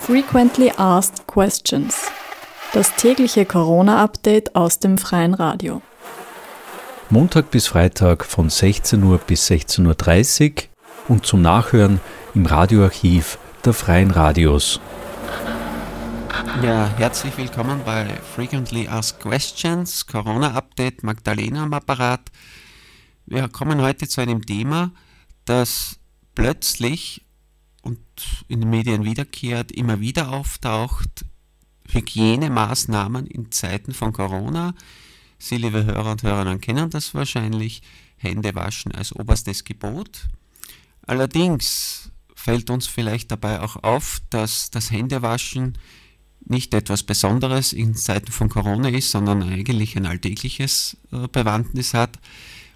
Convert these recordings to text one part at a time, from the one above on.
Frequently Asked Questions. Das tägliche Corona-Update aus dem freien Radio. Montag bis Freitag von 16 Uhr bis 16.30 Uhr und zum Nachhören im Radioarchiv der freien Radios. Ja, herzlich willkommen bei Frequently Asked Questions, Corona-Update, Magdalena am Apparat. Wir kommen heute zu einem Thema, das plötzlich und in den Medien wiederkehrt, immer wieder auftaucht, Hygienemaßnahmen in Zeiten von Corona. Sie, liebe Hörer und Hörerinnen, kennen das wahrscheinlich. Hände waschen als oberstes Gebot. Allerdings fällt uns vielleicht dabei auch auf, dass das Händewaschen nicht etwas Besonderes in Zeiten von Corona ist, sondern eigentlich ein alltägliches äh, Bewandtnis hat.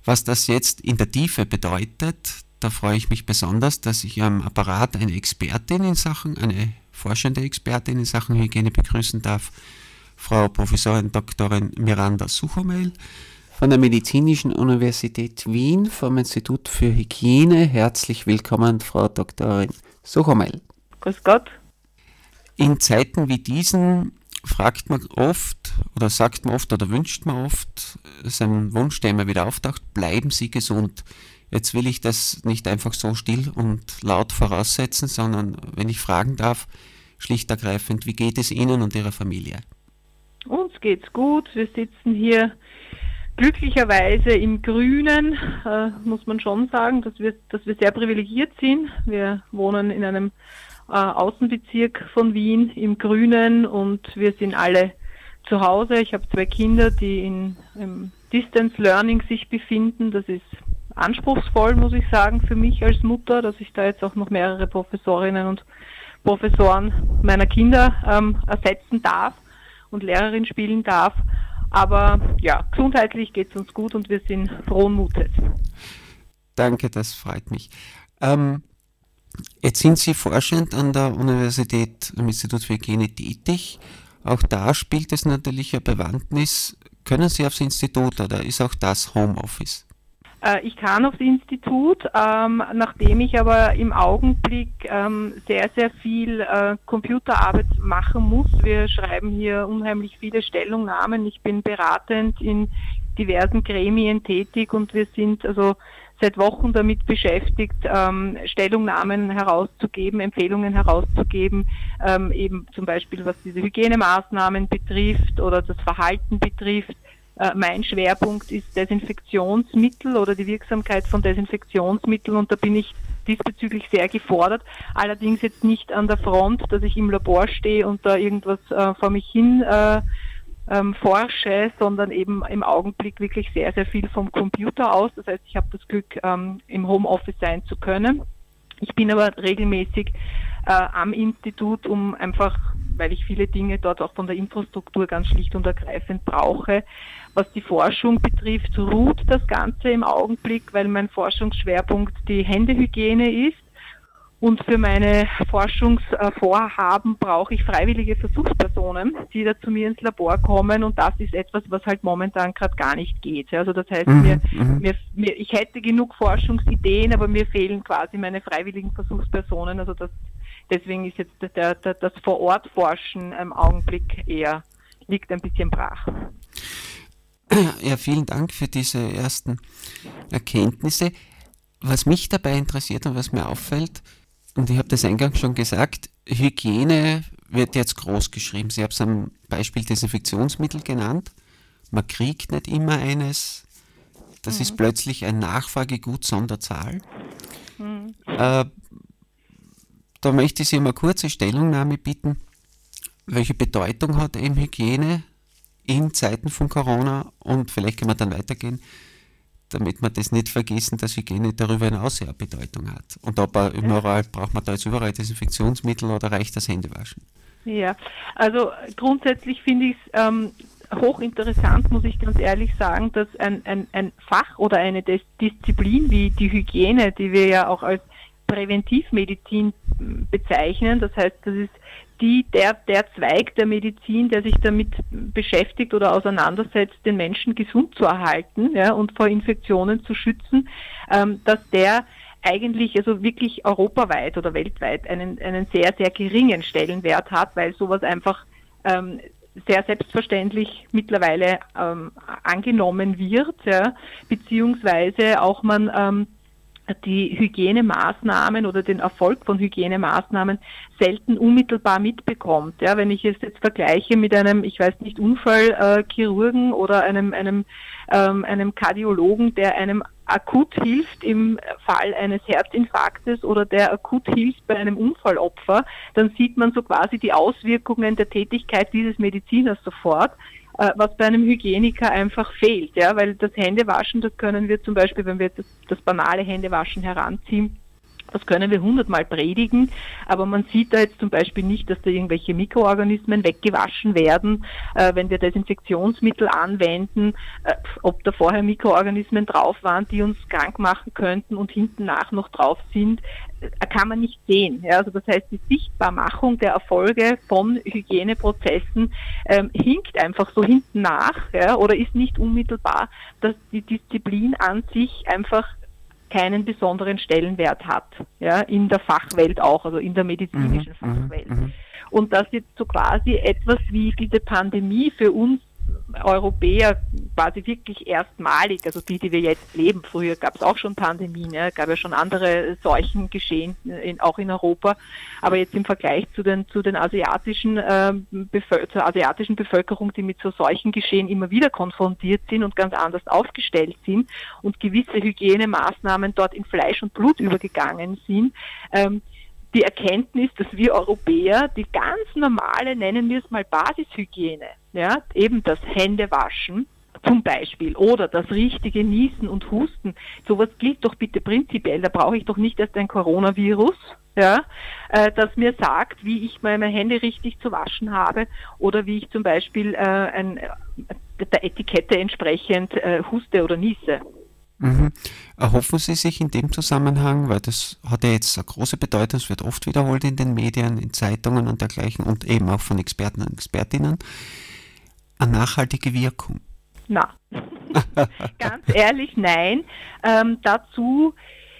Was das jetzt in der Tiefe bedeutet, da freue ich mich besonders, dass ich am Apparat eine Expertin in Sachen, eine forschende Expertin in Sachen Hygiene begrüßen darf, Frau Professorin Dr. Miranda Suchomeil von der Medizinischen Universität Wien vom Institut für Hygiene. Herzlich willkommen, Frau Dr. Suchomeil. Grüß Gott. In Zeiten wie diesen fragt man oft oder sagt man oft oder wünscht man oft, ein Wunsch, der immer wieder auftaucht, bleiben Sie gesund. Jetzt will ich das nicht einfach so still und laut voraussetzen, sondern wenn ich fragen darf, schlicht ergreifend, wie geht es Ihnen und Ihrer Familie? Uns geht's gut. Wir sitzen hier glücklicherweise im Grünen, äh, muss man schon sagen, dass wir, dass wir sehr privilegiert sind. Wir wohnen in einem äh, Außenbezirk von Wien im Grünen und wir sind alle zu Hause. Ich habe zwei Kinder, die in, im Distance Learning sich befinden. Das ist anspruchsvoll, muss ich sagen, für mich als Mutter, dass ich da jetzt auch noch mehrere Professorinnen und Professoren meiner Kinder ähm, ersetzen darf und Lehrerin spielen darf. Aber ja, gesundheitlich geht es uns gut und wir sind frohen Mutes. Danke, das freut mich. Ähm, jetzt sind Sie forschend an der Universität am Institut für Hygiene tätig. Auch da spielt es natürlich eine Bewandtnis. Können Sie aufs Institut oder ist auch das Homeoffice? Äh, ich kann aufs Institut, ähm, nachdem ich aber im Augenblick ähm, sehr, sehr viel äh, Computerarbeit machen muss. Wir schreiben hier unheimlich viele Stellungnahmen. Ich bin beratend in diversen Gremien tätig und wir sind also seit Wochen damit beschäftigt, ähm, Stellungnahmen herauszugeben, Empfehlungen herauszugeben, ähm, eben zum Beispiel was diese Hygienemaßnahmen betrifft oder das Verhalten betrifft. Äh, mein Schwerpunkt ist Desinfektionsmittel oder die Wirksamkeit von Desinfektionsmitteln und da bin ich diesbezüglich sehr gefordert. Allerdings jetzt nicht an der Front, dass ich im Labor stehe und da irgendwas äh, vor mich hin äh, ähm, forsche, sondern eben im Augenblick wirklich sehr, sehr viel vom Computer aus. Das heißt, ich habe das Glück, ähm, im Homeoffice sein zu können. Ich bin aber regelmäßig äh, am Institut, um einfach, weil ich viele Dinge dort auch von der Infrastruktur ganz schlicht und ergreifend brauche. Was die Forschung betrifft, ruht das Ganze im Augenblick, weil mein Forschungsschwerpunkt die Händehygiene ist. Und für meine Forschungsvorhaben brauche ich freiwillige Versuchspersonen, die da zu mir ins Labor kommen. Und das ist etwas, was halt momentan gerade gar nicht geht. Also das heißt, mhm, mir, mhm. mir, mir, ich hätte genug Forschungsideen, aber mir fehlen quasi meine freiwilligen Versuchspersonen. Also das, deswegen ist jetzt der, der, das Vor-Ort-Forschen im Augenblick eher, liegt ein bisschen brach. Ja, vielen Dank für diese ersten Erkenntnisse. Was mich dabei interessiert und was mir auffällt, und ich habe das eingangs schon gesagt, Hygiene wird jetzt groß geschrieben. Sie haben es am Beispiel Desinfektionsmittel genannt. Man kriegt nicht immer eines. Das mhm. ist plötzlich ein Nachfragegut Sonderzahl. Mhm. Äh, da möchte ich Sie mal kurze Stellungnahme bitten. Welche Bedeutung hat eben Hygiene in Zeiten von Corona? Und vielleicht können wir dann weitergehen damit wir das nicht vergessen, dass Hygiene darüber hinaus ja Bedeutung hat. Und ob er überall, braucht man da jetzt überall Desinfektionsmittel oder reicht das Händewaschen? Ja, also grundsätzlich finde ich es ähm, hochinteressant, muss ich ganz ehrlich sagen, dass ein, ein, ein Fach oder eine Dis Disziplin wie die Hygiene, die wir ja auch als Präventivmedizin bezeichnen, das heißt, das ist die, der, der Zweig der Medizin, der sich damit beschäftigt oder auseinandersetzt, den Menschen gesund zu erhalten ja, und vor Infektionen zu schützen, ähm, dass der eigentlich also wirklich europaweit oder weltweit einen, einen sehr, sehr geringen Stellenwert hat, weil sowas einfach ähm, sehr selbstverständlich mittlerweile ähm, angenommen wird, ja, beziehungsweise auch man ähm, die Hygienemaßnahmen oder den Erfolg von Hygienemaßnahmen selten unmittelbar mitbekommt. Ja, wenn ich es jetzt vergleiche mit einem, ich weiß nicht, Unfallchirurgen oder einem, einem, ähm, einem Kardiologen, der einem akut hilft im Fall eines Herzinfarktes oder der akut hilft bei einem Unfallopfer, dann sieht man so quasi die Auswirkungen der Tätigkeit dieses Mediziners sofort was bei einem Hygieniker einfach fehlt, ja, weil das Händewaschen, das können wir zum Beispiel, wenn wir das, das banale Händewaschen heranziehen, das können wir hundertmal predigen, aber man sieht da jetzt zum Beispiel nicht, dass da irgendwelche Mikroorganismen weggewaschen werden, äh, wenn wir Desinfektionsmittel anwenden, äh, ob da vorher Mikroorganismen drauf waren, die uns krank machen könnten und hinten nach noch drauf sind, äh, kann man nicht sehen. Ja? Also das heißt, die Sichtbarmachung der Erfolge von Hygieneprozessen ähm, hinkt einfach so hinten nach ja? oder ist nicht unmittelbar, dass die Disziplin an sich einfach keinen besonderen Stellenwert hat, ja, in der Fachwelt auch, also in der medizinischen mhm, mhm Fachwelt. Mhm. Und dass jetzt so quasi etwas wie diese Pandemie für uns Europäer quasi wirklich erstmalig, also die, die wir jetzt leben. Früher gab es auch schon Pandemien, ja, gab ja schon andere Seuchen geschehen, in, auch in Europa. Aber jetzt im Vergleich zu den, zu den asiatischen, äh, zur asiatischen Bevölkerung, die mit so solchen Geschehen immer wieder konfrontiert sind und ganz anders aufgestellt sind und gewisse Hygienemaßnahmen dort in Fleisch und Blut übergegangen sind, ähm, die Erkenntnis, dass wir Europäer die ganz normale, nennen wir es mal Basishygiene, ja, eben das Händewaschen zum Beispiel oder das richtige Niesen und Husten, sowas gilt doch bitte prinzipiell. Da brauche ich doch nicht erst ein Coronavirus, ja, äh, das mir sagt, wie ich meine Hände richtig zu waschen habe oder wie ich zum Beispiel äh, ein, äh, der Etikette entsprechend äh, huste oder niese. Mhm. Erhoffen Sie sich in dem Zusammenhang, weil das hat ja jetzt eine große Bedeutung, es wird oft wiederholt in den Medien, in Zeitungen und dergleichen und eben auch von Experten und Expertinnen, eine nachhaltige Wirkung? Na, ganz ehrlich, nein. Ähm, dazu,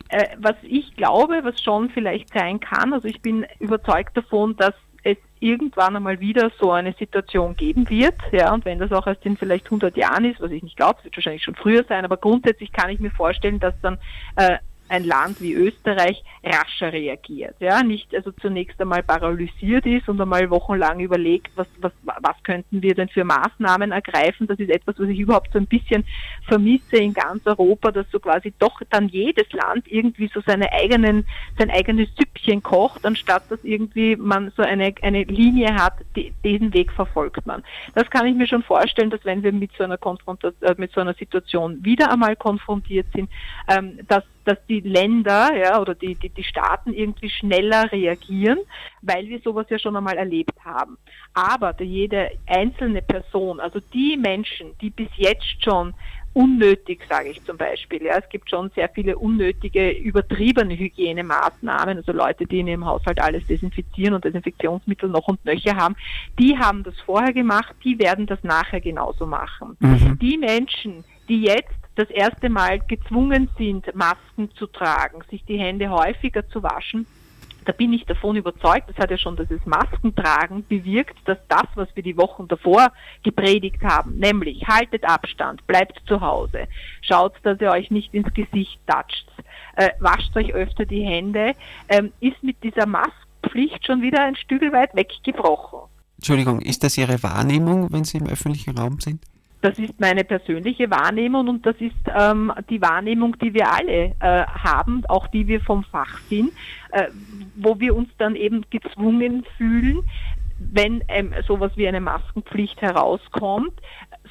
äh, was ich glaube, was schon vielleicht sein kann, also ich bin überzeugt davon, dass es irgendwann einmal wieder so eine Situation geben wird, ja, und wenn das auch erst in vielleicht 100 Jahren ist, was ich nicht glaube, es wird wahrscheinlich schon früher sein, aber grundsätzlich kann ich mir vorstellen, dass dann äh, ein Land wie Österreich rascher reagiert. Ja, nicht also zunächst einmal paralysiert ist und einmal wochenlang überlegt, was, was, was könnten wir denn für Maßnahmen ergreifen. Das ist etwas, was ich überhaupt so ein bisschen vermisse in ganz Europa, dass so quasi doch dann jedes Land irgendwie so seine eigenen, sein eigenes Süppchen kocht, anstatt dass irgendwie man so eine, eine Linie hat, die, diesen Weg verfolgt man. Das kann ich mir schon vorstellen, dass wenn wir mit so einer Konfrontation, äh, mit so einer Situation wieder einmal konfrontiert sind, ähm, dass dass die Länder ja, oder die, die, die Staaten irgendwie schneller reagieren, weil wir sowas ja schon einmal erlebt haben. Aber jede einzelne Person, also die Menschen, die bis jetzt schon unnötig, sage ich zum Beispiel. Ja, es gibt schon sehr viele unnötige, übertriebene Hygienemaßnahmen, also Leute, die in ihrem Haushalt alles desinfizieren und Desinfektionsmittel noch und nöcher haben, die haben das vorher gemacht, die werden das nachher genauso machen. Mhm. Die Menschen, die jetzt das erste Mal gezwungen sind, Masken zu tragen, sich die Hände häufiger zu waschen, da bin ich davon überzeugt, das hat ja schon das Maskentragen bewirkt, dass das, was wir die Wochen davor gepredigt haben, nämlich haltet Abstand, bleibt zu Hause, schaut, dass ihr euch nicht ins Gesicht toucht, äh, wascht euch öfter die Hände, ähm, ist mit dieser Maskenpflicht schon wieder ein Stück weit weggebrochen. Entschuldigung, ist das Ihre Wahrnehmung, wenn Sie im öffentlichen Raum sind? Das ist meine persönliche Wahrnehmung und das ist ähm, die Wahrnehmung, die wir alle äh, haben, auch die wir vom Fach sind, äh, wo wir uns dann eben gezwungen fühlen, wenn ähm, sowas wie eine Maskenpflicht herauskommt,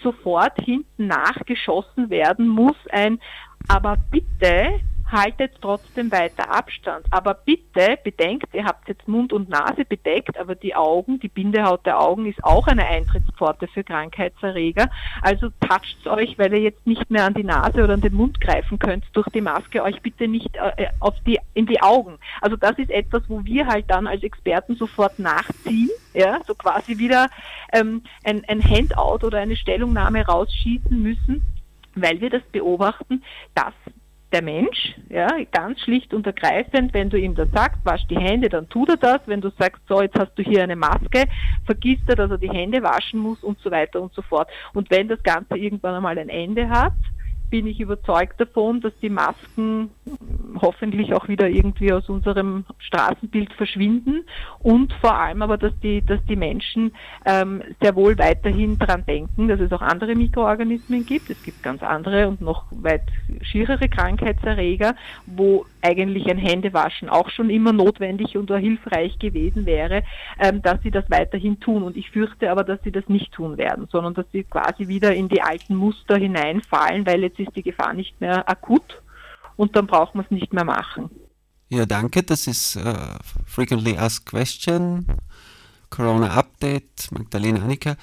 sofort hinten nachgeschossen werden muss ein, aber bitte haltet trotzdem weiter Abstand. Aber bitte bedenkt, ihr habt jetzt Mund und Nase bedeckt, aber die Augen, die Bindehaut der Augen ist auch eine Eintrittspforte für Krankheitserreger. Also toucht euch, weil ihr jetzt nicht mehr an die Nase oder an den Mund greifen könnt durch die Maske, euch bitte nicht äh, auf die, in die Augen. Also das ist etwas, wo wir halt dann als Experten sofort nachziehen, ja, so quasi wieder ähm, ein, ein Handout oder eine Stellungnahme rausschießen müssen, weil wir das beobachten, dass der Mensch, ja, ganz schlicht und ergreifend, wenn du ihm das sagst, wasch die Hände, dann tut er das. Wenn du sagst, so, jetzt hast du hier eine Maske, vergisst er, dass er die Hände waschen muss und so weiter und so fort. Und wenn das Ganze irgendwann einmal ein Ende hat, bin ich überzeugt davon, dass die Masken hoffentlich auch wieder irgendwie aus unserem Straßenbild verschwinden und vor allem aber, dass die, dass die Menschen ähm, sehr wohl weiterhin daran denken, dass es auch andere Mikroorganismen gibt. Es gibt ganz andere und noch weit schierere Krankheitserreger, wo eigentlich ein Händewaschen auch schon immer notwendig und hilfreich gewesen wäre, ähm, dass sie das weiterhin tun. Und ich fürchte aber, dass sie das nicht tun werden, sondern dass sie quasi wieder in die alten Muster hineinfallen, weil jetzt ist die Gefahr nicht mehr akut und dann braucht man es nicht mehr machen. Ja, danke. Das ist uh, Frequently Asked Question, Corona Update, Magdalena Annika.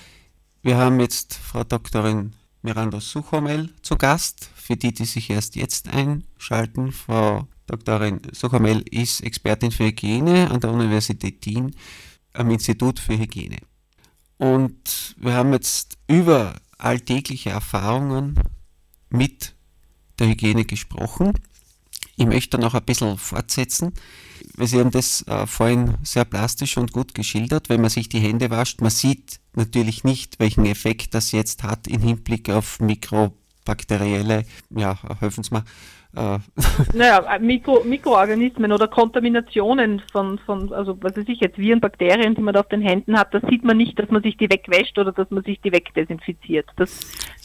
Wir haben jetzt Frau Doktorin Miranda Suchomel zu Gast. Für die, die sich erst jetzt einschalten, Frau Doktorin Suchomel ist Expertin für Hygiene an der Universität Wien am Institut für Hygiene. Und wir haben jetzt über alltägliche Erfahrungen mit der Hygiene gesprochen. Ich möchte noch ein bisschen fortsetzen, weil Sie haben das äh, vorhin sehr plastisch und gut geschildert. Wenn man sich die Hände wascht, man sieht natürlich nicht, welchen Effekt das jetzt hat im Hinblick auf mikrobakterielle, ja, helfen Sie mal, äh. Naja, Mikro, Mikroorganismen oder Kontaminationen von, von, also was weiß ich jetzt, Viren, Bakterien, die man da auf den Händen hat, das sieht man nicht, dass man sich die wegwäscht oder dass man sich die wegdesinfiziert. Das,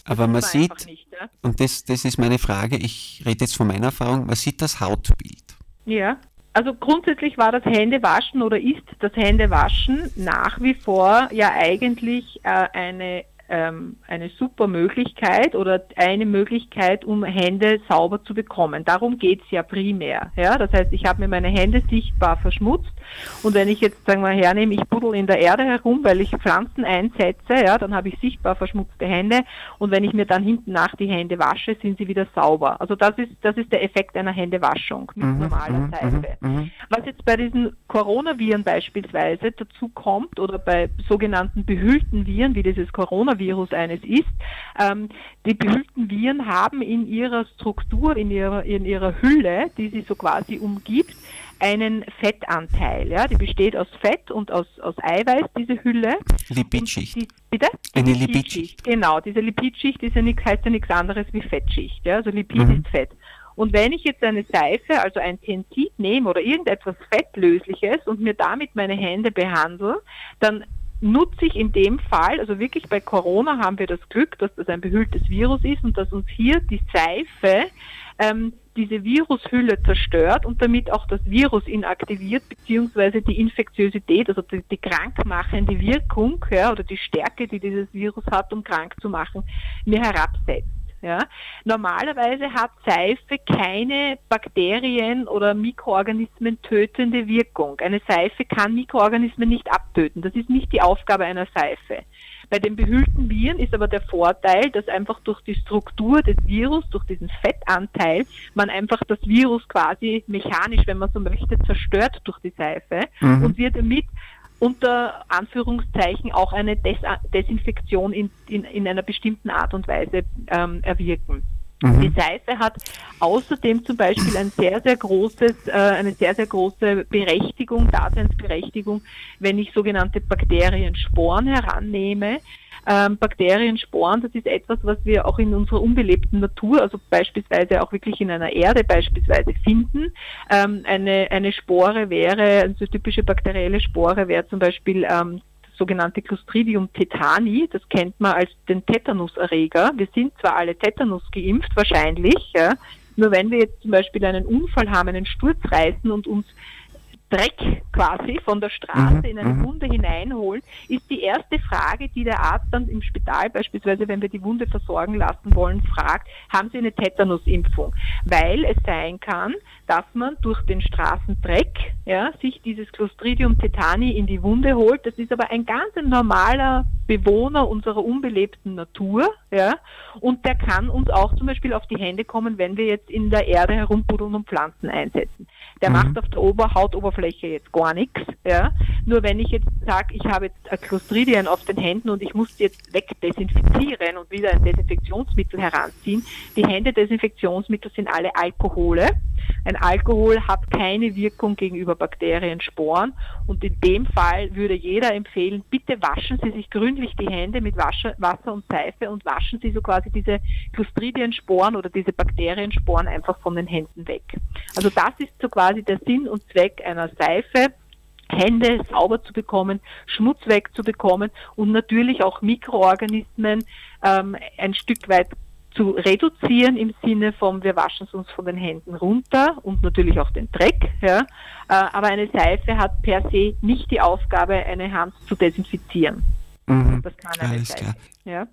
Aber man sieht, nicht, ja? und das, das ist meine Frage, ich rede jetzt von meiner Erfahrung, man sieht das Hautbild. Ja. Also grundsätzlich war das Händewaschen oder ist das Händewaschen nach wie vor ja eigentlich äh, eine ähm, eine super Möglichkeit oder eine Möglichkeit, um Hände sauber zu bekommen. Darum geht's ja primär. Ja? Das heißt, ich habe mir meine Hände sichtbar verschmutzt und wenn ich jetzt sagen wir hernehme, ich buddel in der Erde herum, weil ich Pflanzen einsetze, ja, dann habe ich sichtbar verschmutzte Hände und wenn ich mir dann hinten nach die Hände wasche, sind sie wieder sauber. Also das ist das ist der Effekt einer Händewaschung mit mhm, normaler mhm, Seife. Mhm, mhm. Was jetzt bei diesen Coronaviren beispielsweise dazu kommt oder bei sogenannten behüllten Viren, wie dieses Coronavirus eines ist, ähm, die behüllten Viren haben in ihrer Struktur, in ihrer, in ihrer Hülle, die sie so quasi umgibt, einen Fettanteil. Ja? Die besteht aus Fett und aus, aus Eiweiß, diese Hülle. Lipidschicht. Die, bitte? Eine Lipidschicht. Genau, diese Lipidschicht ist ja nicht, heißt ja nichts anderes wie Fettschicht. Ja? Also Lipid mhm. ist Fett. Und wenn ich jetzt eine Seife, also ein Tensid nehme oder irgendetwas Fettlösliches und mir damit meine Hände behandle, dann nutze ich in dem Fall, also wirklich bei Corona haben wir das Glück, dass das ein behülltes Virus ist und dass uns hier die Seife ähm, diese Virushülle zerstört und damit auch das Virus inaktiviert, beziehungsweise die Infektiosität, also die, die krankmachende Wirkung ja, oder die Stärke, die dieses Virus hat, um krank zu machen, mir herabsetzt. Ja. Normalerweise hat Seife keine Bakterien oder Mikroorganismen tötende Wirkung. Eine Seife kann Mikroorganismen nicht abtöten. Das ist nicht die Aufgabe einer Seife. Bei den behüllten Viren ist aber der Vorteil, dass einfach durch die Struktur des Virus, durch diesen Fettanteil, man einfach das Virus quasi mechanisch, wenn man so möchte, zerstört durch die Seife mhm. und wir damit unter Anführungszeichen auch eine Des Desinfektion in, in, in, einer bestimmten Art und Weise ähm, erwirken. Mhm. Die Seife hat außerdem zum Beispiel ein sehr, sehr großes, äh, eine sehr, sehr große Berechtigung, Daseinsberechtigung, wenn ich sogenannte Bakteriensporen herannehme. Ähm, Bakteriensporen, das ist etwas, was wir auch in unserer unbelebten Natur, also beispielsweise auch wirklich in einer Erde beispielsweise finden. Ähm, eine, eine Spore wäre, eine typische bakterielle Spore wäre zum Beispiel ähm, sogenannte Clostridium tetani. Das kennt man als den Tetanuserreger. Wir sind zwar alle Tetanus geimpft, wahrscheinlich, ja, nur wenn wir jetzt zum Beispiel einen Unfall haben, einen Sturz reißen und uns Dreck quasi von der Straße mhm, in eine mhm. Wunde hineinholen, ist die erste Frage, die der Arzt dann im Spital beispielsweise, wenn wir die Wunde versorgen lassen wollen, fragt, haben Sie eine Tetanusimpfung? Weil es sein kann, dass man durch den Straßendreck ja, sich dieses Clostridium tetani in die Wunde holt. Das ist aber ein ganz normaler Bewohner unserer unbelebten Natur, ja, und der kann uns auch zum Beispiel auf die Hände kommen, wenn wir jetzt in der Erde herumbuddeln und Pflanzen einsetzen. Der mhm. macht auf der Oberhautoberfläche jetzt gar nichts, Ja? Nur wenn ich jetzt sage, ich habe jetzt Clostridien auf den Händen und ich muss die jetzt wegdesinfizieren und wieder ein Desinfektionsmittel heranziehen, die Händedesinfektionsmittel sind alle Alkohole. Ein Alkohol hat keine Wirkung gegenüber Bakteriensporen und in dem Fall würde jeder empfehlen, bitte waschen Sie sich gründlich die Hände mit Wasser und Seife und waschen Sie so quasi diese Clostridiensporen oder diese Bakteriensporen einfach von den Händen weg. Also das ist so quasi der Sinn und Zweck einer Seife. Hände sauber zu bekommen, Schmutz wegzubekommen und natürlich auch Mikroorganismen ähm, ein Stück weit zu reduzieren im Sinne von, wir waschen es uns von den Händen runter und natürlich auch den Dreck. Ja. Äh, aber eine Seife hat per se nicht die Aufgabe, eine Hand zu desinfizieren. Mhm. Das kann eine Alles Seife. Klar. Ja.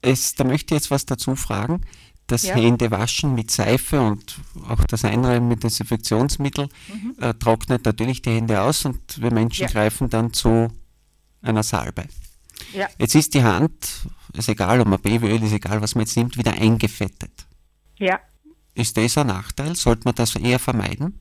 Es, da möchte ich jetzt was dazu fragen. Das ja. Händewaschen mit Seife und auch das Einreiben mit Desinfektionsmittel mhm. äh, trocknet natürlich die Hände aus und wir Menschen ja. greifen dann zu einer Salbe. Ja. Jetzt ist die Hand, ist egal, ob man BWL ist egal, was man jetzt nimmt, wieder eingefettet. Ja. Ist das ein Nachteil? Sollte man das eher vermeiden?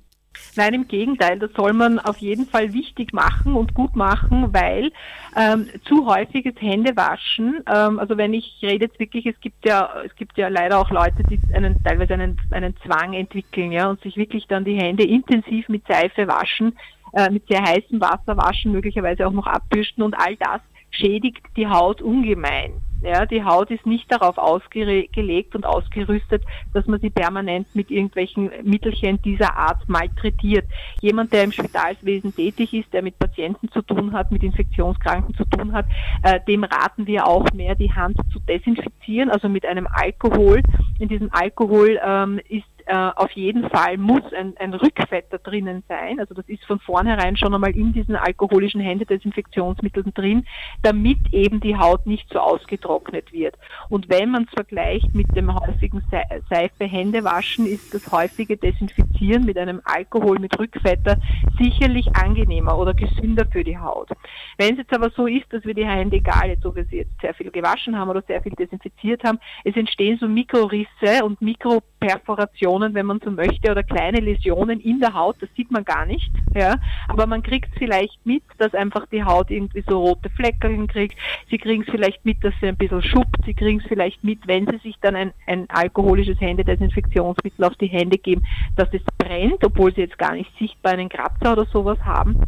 Nein, im Gegenteil, das soll man auf jeden Fall wichtig machen und gut machen, weil ähm, zu häufiges Händewaschen, ähm, also wenn ich rede jetzt wirklich, es gibt ja, es gibt ja leider auch Leute, die einen teilweise einen, einen Zwang entwickeln, ja, und sich wirklich dann die Hände intensiv mit Seife waschen, äh, mit sehr heißem Wasser waschen, möglicherweise auch noch abbürsten und all das schädigt die Haut ungemein. Ja, die Haut ist nicht darauf ausgelegt und ausgerüstet, dass man sie permanent mit irgendwelchen Mittelchen dieser Art malträtiert. Jemand, der im Spitalswesen tätig ist, der mit Patienten zu tun hat, mit Infektionskranken zu tun hat, äh, dem raten wir auch mehr, die Hand zu desinfizieren, also mit einem Alkohol. In diesem Alkohol ähm, ist äh, auf jeden Fall muss ein, ein Rückfetter drinnen sein. Also das ist von vornherein schon einmal in diesen alkoholischen Händedesinfektionsmitteln drin, damit eben die Haut nicht so ausgetrocknet wird. Und wenn man es vergleicht mit dem häufigen Seife Hände waschen, ist das häufige Desinfizieren mit einem Alkohol mit Rückfetter sicherlich angenehmer oder gesünder für die Haut. Wenn es jetzt aber so ist, dass wir die Hände, egal jetzt, ob wir sie jetzt sehr viel gewaschen haben oder sehr viel desinfiziert haben, es entstehen so Mikrorisse und Mikroperforationen Läsionen, wenn man so möchte, oder kleine Läsionen in der Haut, das sieht man gar nicht, ja, aber man kriegt es vielleicht mit, dass einfach die Haut irgendwie so rote Fleckerchen kriegt, sie kriegen es vielleicht mit, dass sie ein bisschen schuppt, sie kriegen es vielleicht mit, wenn sie sich dann ein, ein alkoholisches Händedesinfektionsmittel auf die Hände geben, dass es brennt, obwohl sie jetzt gar nicht sichtbar einen Kratzer oder sowas haben.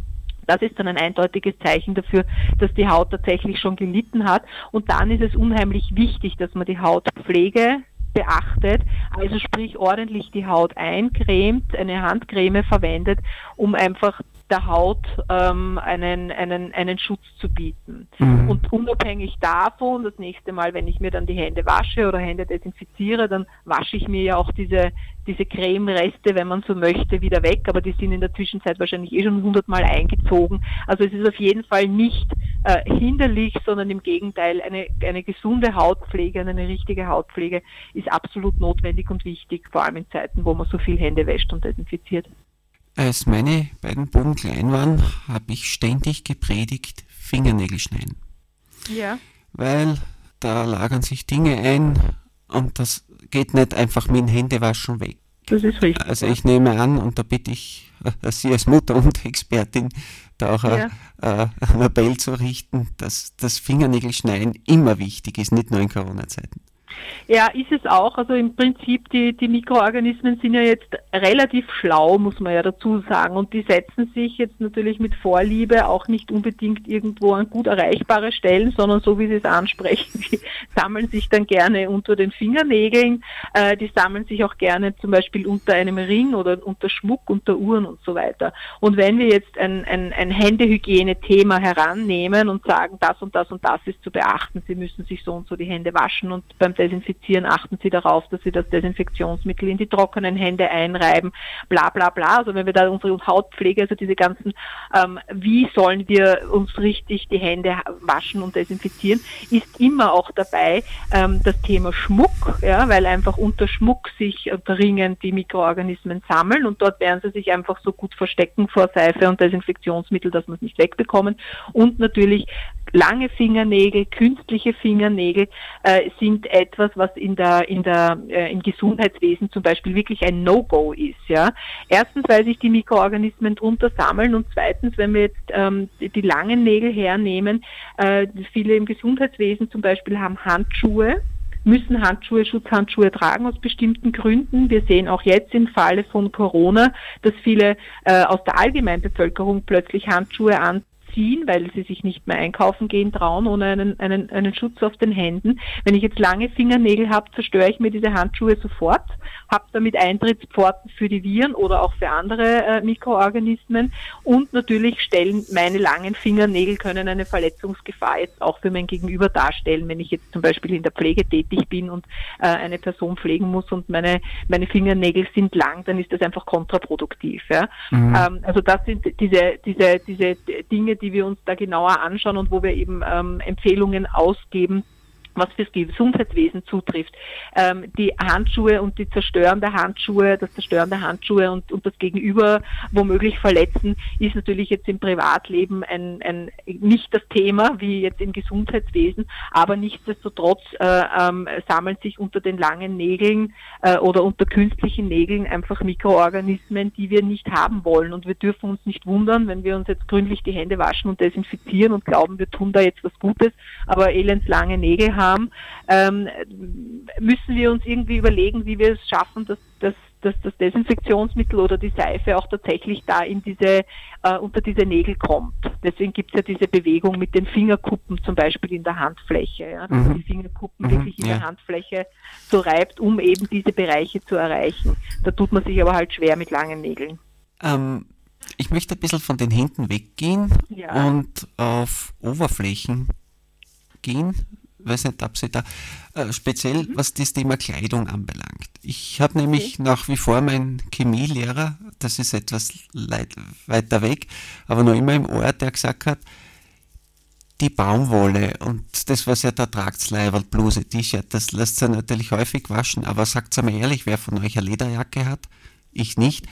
Das ist dann ein eindeutiges Zeichen dafür, dass die Haut tatsächlich schon gelitten hat. Und dann ist es unheimlich wichtig, dass man die Hautpflege beachtet, also sprich ordentlich die Haut eincremt, eine Handcreme verwendet, um einfach der Haut ähm, einen, einen, einen Schutz zu bieten. Mhm. Und unabhängig davon, das nächste Mal, wenn ich mir dann die Hände wasche oder Hände desinfiziere, dann wasche ich mir ja auch diese, diese Cremereste, wenn man so möchte, wieder weg, aber die sind in der Zwischenzeit wahrscheinlich eh schon hundertmal eingezogen. Also es ist auf jeden Fall nicht äh, hinderlich, sondern im Gegenteil, eine, eine gesunde Hautpflege, eine richtige Hautpflege ist absolut notwendig und wichtig, vor allem in Zeiten, wo man so viel Hände wäscht und desinfiziert. Als meine beiden Buben klein waren, habe ich ständig gepredigt, Fingernägel schneiden. Ja. Weil da lagern sich Dinge ein und das geht nicht einfach mit dem Händewaschen weg. Das ist richtig. Also ich nehme an, und da bitte ich äh, Sie als Mutter und Expertin, da auch ja. äh, einen Appell zu richten, dass das Fingernägelschneiden immer wichtig ist, nicht nur in Corona-Zeiten. Ja, ist es auch. Also im Prinzip, die, die Mikroorganismen sind ja jetzt relativ schlau, muss man ja dazu sagen. Und die setzen sich jetzt natürlich mit Vorliebe auch nicht unbedingt irgendwo an gut erreichbare Stellen, sondern so wie sie es ansprechen, die sammeln sich dann gerne unter den Fingernägeln, äh, die sammeln sich auch gerne zum Beispiel unter einem Ring oder unter Schmuck, unter Uhren und so weiter. Und wenn wir jetzt ein, ein, ein Händehygiene-Thema herannehmen und sagen, das und das und das ist zu beachten, Sie müssen sich so und so die Hände waschen und beim Desinfizieren achten Sie darauf, dass Sie das Desinfektionsmittel in die trockenen Hände einreiben, bla bla bla. Also wenn wir da unsere Hautpflege, also diese ganzen, ähm, wie sollen wir uns richtig die Hände waschen und desinfizieren, ist immer auch dabei ähm, das Thema Schmuck, ja, weil einfach unter Schmuck sich dringend die Mikroorganismen sammeln und dort werden sie sich einfach so gut verstecken vor Seife und Desinfektionsmittel, dass man es nicht wegbekommen. Und natürlich lange Fingernägel, künstliche Fingernägel äh, sind et etwas, was in der, in der, äh, im Gesundheitswesen zum Beispiel wirklich ein No-Go ist. Ja? Erstens, weil sich die Mikroorganismen drunter sammeln und zweitens, wenn wir jetzt ähm, die, langen Nägel hernehmen, äh, viele im Gesundheitswesen zum Beispiel haben Handschuhe müssen Handschuhe, Schutzhandschuhe tragen aus bestimmten Gründen. Wir sehen auch jetzt im Falle von Corona, dass viele äh, aus der Allgemeinbevölkerung plötzlich Handschuhe an ziehen, weil sie sich nicht mehr einkaufen gehen trauen ohne einen, einen, einen Schutz auf den Händen. Wenn ich jetzt lange Fingernägel habe, zerstöre ich mir diese Handschuhe sofort, habe damit Eintrittspforten für die Viren oder auch für andere äh, Mikroorganismen und natürlich stellen meine langen Fingernägel können eine Verletzungsgefahr jetzt auch für mein Gegenüber darstellen, wenn ich jetzt zum Beispiel in der Pflege tätig bin und äh, eine Person pflegen muss und meine, meine Fingernägel sind lang, dann ist das einfach kontraproduktiv. Ja? Mhm. Ähm, also das sind diese, diese, diese Dinge, die wir uns da genauer anschauen und wo wir eben ähm, Empfehlungen ausgeben, was fürs Gesundheitswesen zutrifft. Ähm, die Handschuhe und die Zerstören der Handschuhe, das Zerstören der Handschuhe und, und das Gegenüber womöglich verletzen, ist natürlich jetzt im Privatleben ein, ein nicht das Thema wie jetzt im Gesundheitswesen, aber nichtsdestotrotz äh, ähm, sammeln sich unter den langen Nägeln äh, oder unter künstlichen Nägeln einfach Mikroorganismen, die wir nicht haben wollen. Und wir dürfen uns nicht wundern, wenn wir uns jetzt gründlich die Hände waschen und desinfizieren und glauben, wir tun da jetzt was Gutes, aber elendslange Nägel haben, ähm, müssen wir uns irgendwie überlegen, wie wir es schaffen, dass, dass, dass das Desinfektionsmittel oder die Seife auch tatsächlich da in diese, äh, unter diese Nägel kommt. Deswegen gibt es ja diese Bewegung mit den Fingerkuppen zum Beispiel in der Handfläche, ja, dass mhm. man die Fingerkuppen mhm. wirklich in ja. der Handfläche so reibt, um eben diese Bereiche zu erreichen. Da tut man sich aber halt schwer mit langen Nägeln. Ähm, ich möchte ein bisschen von den Händen weggehen ja. und auf Oberflächen gehen weiß nicht, ob Sie da äh, speziell, mhm. was das Thema Kleidung anbelangt. Ich habe nämlich okay. nach wie vor meinen Chemielehrer, das ist etwas weiter weg, aber noch immer im Ohr, der gesagt hat, die Baumwolle und das, was ihr da tragt, Leiberl, Bluse, T-Shirt, das lässt sich natürlich häufig waschen, aber sagt mal ehrlich, wer von euch eine Lederjacke hat? Ich nicht.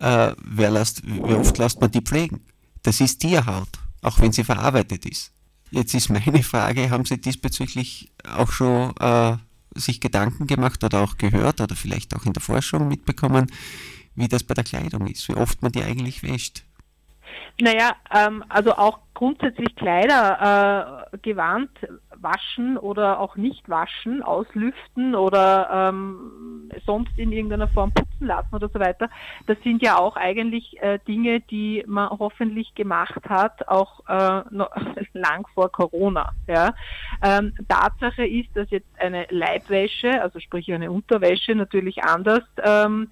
Äh, wer lässt, wie oft lässt man die pflegen? Das ist Tierhaut, auch wenn sie verarbeitet ist. Jetzt ist meine Frage, haben Sie diesbezüglich auch schon äh, sich Gedanken gemacht oder auch gehört oder vielleicht auch in der Forschung mitbekommen, wie das bei der Kleidung ist, wie oft man die eigentlich wäscht? Naja, ähm, also auch grundsätzlich Kleider äh, gewandt waschen oder auch nicht waschen, auslüften oder ähm, sonst in irgendeiner Form putzen lassen oder so weiter. Das sind ja auch eigentlich äh, Dinge, die man hoffentlich gemacht hat, auch äh, noch, lang vor Corona. Ja. Ähm, Tatsache ist, dass jetzt eine Leibwäsche, also sprich eine Unterwäsche, natürlich anders ähm,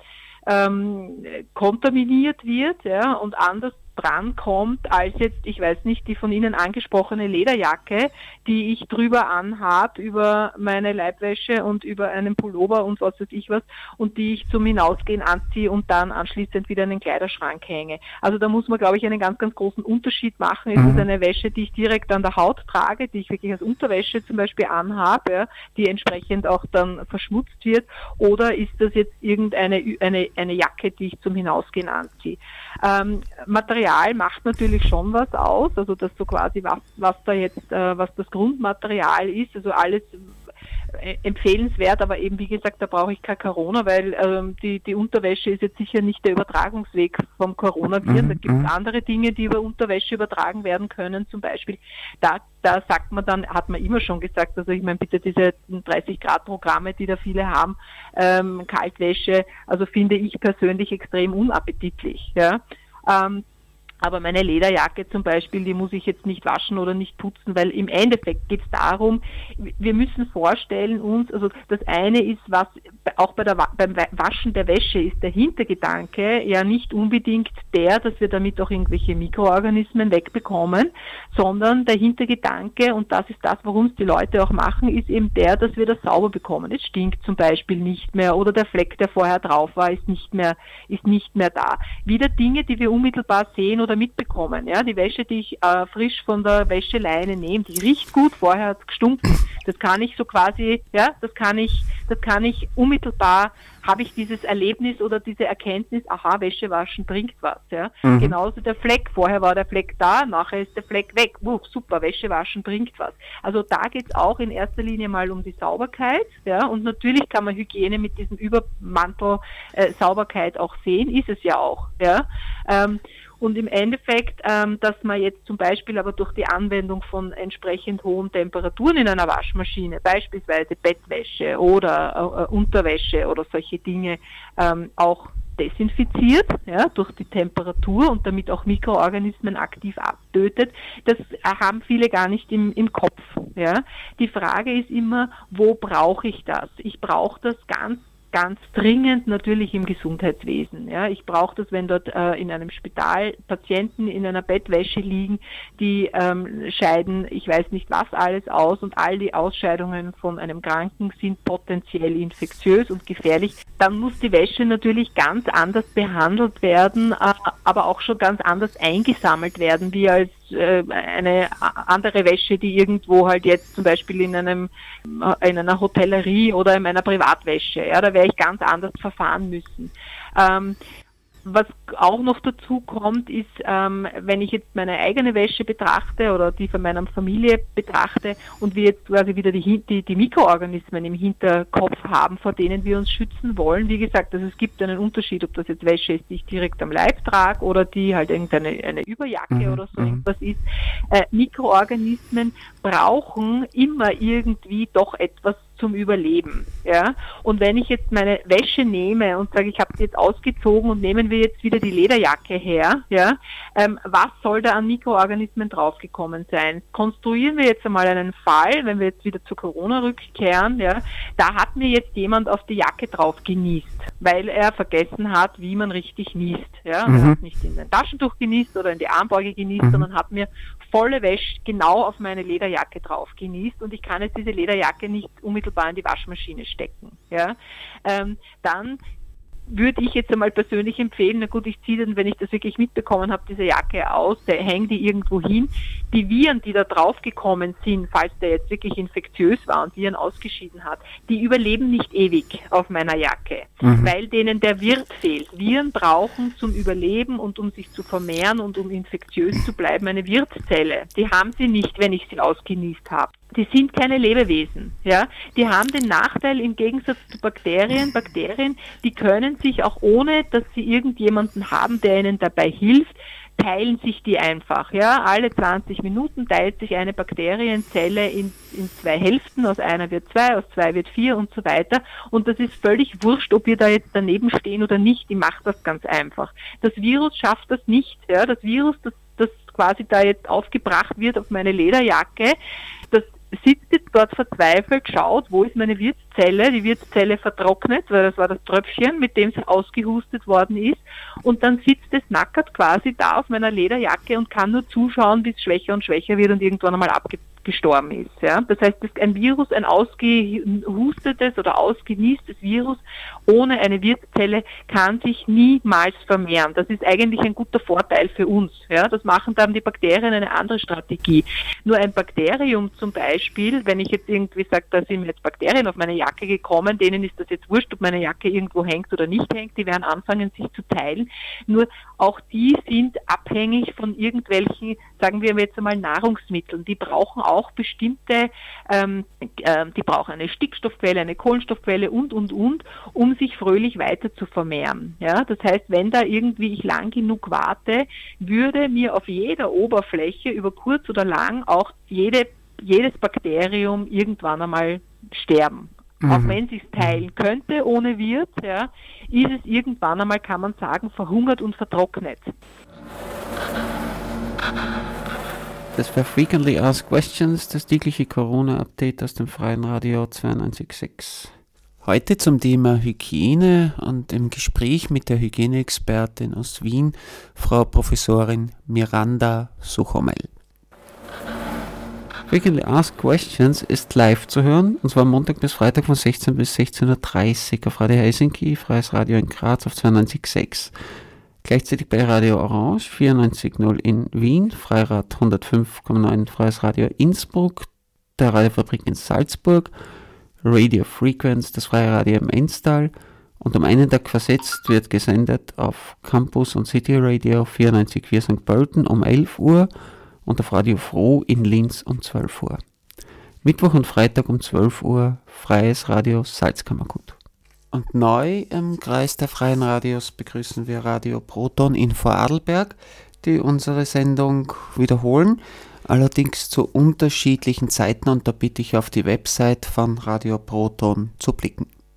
ähm, kontaminiert wird ja, und anders drankommt als jetzt, ich weiß nicht, die von Ihnen angesprochene Lederjacke, die ich drüber anhab über meine Leibwäsche und über einen Pullover und was weiß ich was und die ich zum Hinausgehen anziehe und dann anschließend wieder in den Kleiderschrank hänge. Also da muss man, glaube ich, einen ganz, ganz großen Unterschied machen. Ist es mhm. eine Wäsche, die ich direkt an der Haut trage, die ich wirklich als Unterwäsche zum Beispiel anhabe, ja, die entsprechend auch dann verschmutzt wird, oder ist das jetzt irgendeine eine, eine Jacke, die ich zum Hinausgehen anziehe? Ähm, Material macht natürlich schon was aus, also das so quasi was, was da jetzt, äh, was das Grundmaterial ist, also alles äh, empfehlenswert, aber eben wie gesagt, da brauche ich kein Corona, weil ähm, die, die Unterwäsche ist jetzt sicher nicht der Übertragungsweg vom Coronavirus. Mhm. Da gibt es mhm. andere Dinge, die über Unterwäsche übertragen werden können. Zum Beispiel, da, da sagt man dann, hat man immer schon gesagt, also ich meine bitte diese 30 Grad Programme, die da viele haben, ähm, Kaltwäsche, also finde ich persönlich extrem unappetitlich. Ja. Ähm, aber meine Lederjacke zum Beispiel, die muss ich jetzt nicht waschen oder nicht putzen, weil im Endeffekt geht es darum, wir müssen vorstellen uns, also das eine ist, was auch bei der, beim Waschen der Wäsche ist der Hintergedanke ja nicht unbedingt der, dass wir damit auch irgendwelche Mikroorganismen wegbekommen, sondern der Hintergedanke, und das ist das, warum es die Leute auch machen, ist eben der, dass wir das sauber bekommen. Es stinkt zum Beispiel nicht mehr oder der Fleck, der vorher drauf war, ist nicht mehr, ist nicht mehr da. Wieder Dinge, die wir unmittelbar sehen oder mitbekommen. Ja, die Wäsche, die ich äh, frisch von der Wäscheleine nehme, die riecht gut, vorher hat es gestunken. Das kann ich so quasi, ja, das kann ich, das kann ich unmittelbar habe ich dieses Erlebnis oder diese Erkenntnis, aha, Wäsche waschen bringt was. Ja? Mhm. Genauso der Fleck. Vorher war der Fleck da, nachher ist der Fleck weg. Wuh, super, Wäsche waschen bringt was. Also da geht es auch in erster Linie mal um die Sauberkeit. Ja? Und natürlich kann man Hygiene mit diesem Übermantel äh, Sauberkeit auch sehen, ist es ja auch. Ja? Ähm, und im Endeffekt, ähm, dass man jetzt zum Beispiel aber durch die Anwendung von entsprechend hohen Temperaturen in einer Waschmaschine, beispielsweise Bettwäsche oder äh, Unterwäsche oder solche Dinge, ähm, auch desinfiziert ja, durch die Temperatur und damit auch Mikroorganismen aktiv abtötet. Das haben viele gar nicht im, im Kopf. Ja. Die Frage ist immer, wo brauche ich das? Ich brauche das ganz ganz dringend natürlich im Gesundheitswesen. Ja, ich brauche das, wenn dort äh, in einem Spital Patienten in einer Bettwäsche liegen, die ähm, scheiden, ich weiß nicht was alles aus und all die Ausscheidungen von einem Kranken sind potenziell infektiös und gefährlich. Dann muss die Wäsche natürlich ganz anders behandelt werden, äh, aber auch schon ganz anders eingesammelt werden, wie als äh, eine andere Wäsche, die irgendwo halt jetzt zum Beispiel in einem äh, in einer Hotellerie oder in einer Privatwäsche, ja, da wäre ich ganz anders verfahren müssen. Ähm, was auch noch dazu kommt, ist, ähm, wenn ich jetzt meine eigene Wäsche betrachte oder die von meiner Familie betrachte und wir jetzt quasi wieder die, die, die Mikroorganismen im Hinterkopf haben, vor denen wir uns schützen wollen. Wie gesagt, also es gibt einen Unterschied, ob das jetzt Wäsche ist, die ich direkt am Leib trage oder die halt irgendeine eine Überjacke mhm. oder so mhm. irgendwas ist. Äh, Mikroorganismen brauchen immer irgendwie doch etwas zum Überleben. Ja? Und wenn ich jetzt meine Wäsche nehme und sage, ich habe sie jetzt ausgezogen und nehmen wir jetzt wieder die Lederjacke her, ja, ähm, was soll da an Mikroorganismen draufgekommen sein? Konstruieren wir jetzt einmal einen Fall, wenn wir jetzt wieder zu Corona rückkehren, ja, da hat mir jetzt jemand auf die Jacke drauf genießt, weil er vergessen hat, wie man richtig niest. Ja? Mhm. Er hat nicht in ein Taschentuch genießt oder in die Armbeuge genießt, mhm. sondern hat mir volle Wäsche genau auf meine Lederjacke drauf genießt und ich kann jetzt diese Lederjacke nicht unmittelbar in die Waschmaschine stecken. Ja? Ähm, dann würde ich jetzt einmal persönlich empfehlen, na gut, ich ziehe dann, wenn ich das wirklich mitbekommen habe, diese Jacke aus, der hängt die irgendwo hin. Die Viren, die da draufgekommen sind, falls der jetzt wirklich infektiös war und Viren ausgeschieden hat, die überleben nicht ewig auf meiner Jacke, mhm. weil denen der Wirt fehlt. Viren brauchen zum Überleben und um sich zu vermehren und um infektiös zu bleiben eine Wirtszelle. Die haben sie nicht, wenn ich sie ausgenießt habe die sind keine Lebewesen. Ja? Die haben den Nachteil im Gegensatz zu Bakterien. Bakterien, die können sich auch ohne, dass sie irgendjemanden haben, der ihnen dabei hilft, teilen sich die einfach. Ja? Alle 20 Minuten teilt sich eine Bakterienzelle in, in zwei Hälften. Aus einer wird zwei, aus zwei wird vier und so weiter. Und das ist völlig wurscht, ob wir da jetzt daneben stehen oder nicht. Die macht das ganz einfach. Das Virus schafft das nicht. Ja? Das Virus, das, das quasi da jetzt aufgebracht wird auf meine Lederjacke, das sitzt jetzt dort verzweifelt, schaut, wo ist meine Wirtszelle, die Wirtszelle vertrocknet, weil das war das Tröpfchen, mit dem es ausgehustet worden ist. Und dann sitzt es nackert quasi da auf meiner Lederjacke und kann nur zuschauen, bis es schwächer und schwächer wird und irgendwann einmal abge gestorben ist. Ja? Das heißt, ein Virus, ein ausgehustetes oder ausgenießtes Virus ohne eine Wirtszelle kann sich niemals vermehren. Das ist eigentlich ein guter Vorteil für uns. Ja? Das machen dann die Bakterien eine andere Strategie. Nur ein Bakterium zum Beispiel, wenn ich jetzt irgendwie sage, da sind jetzt Bakterien auf meine Jacke gekommen, denen ist das jetzt wurscht, ob meine Jacke irgendwo hängt oder nicht hängt, die werden anfangen, sich zu teilen. Nur auch die sind abhängig von irgendwelchen, sagen wir jetzt einmal, Nahrungsmitteln. Die brauchen auch bestimmte, ähm, äh, die brauchen eine Stickstoffquelle, eine Kohlenstoffquelle und, und, und, um sich fröhlich weiter zu vermehren. Ja, das heißt, wenn da irgendwie ich lang genug warte, würde mir auf jeder Oberfläche über kurz oder lang auch jede, jedes Bakterium irgendwann einmal sterben. Mhm. Auch wenn sie es teilen könnte ohne Wirt, ja, ist es irgendwann einmal, kann man sagen, verhungert und vertrocknet. Das war Frequently Asked Questions, das tägliche Corona-Update aus dem Freien Radio 92.6. Heute zum Thema Hygiene und im Gespräch mit der Hygieneexpertin aus Wien, Frau Professorin Miranda Suchomel. Frequently Asked Questions ist live zu hören, und zwar Montag bis Freitag von 16 bis 16.30 Uhr auf Radio Helsinki, Freies Radio in Graz auf 92.6. Gleichzeitig bei Radio Orange 94.0 in Wien, Freirad 105.9 Freies Radio Innsbruck, der Radiofabrik in Salzburg, Radio Frequenz, das Freie Radio im Enstal Und um einen Tag versetzt wird gesendet auf Campus und City Radio 94.4 St. Pölten um 11 Uhr und auf Radio Froh in Linz um 12 Uhr. Mittwoch und Freitag um 12 Uhr freies Radio Salzkammergut. Und neu im Kreis der freien Radios begrüßen wir Radio Proton in Vorarlberg, die unsere Sendung wiederholen, allerdings zu unterschiedlichen Zeiten und da bitte ich auf die Website von Radio Proton zu blicken.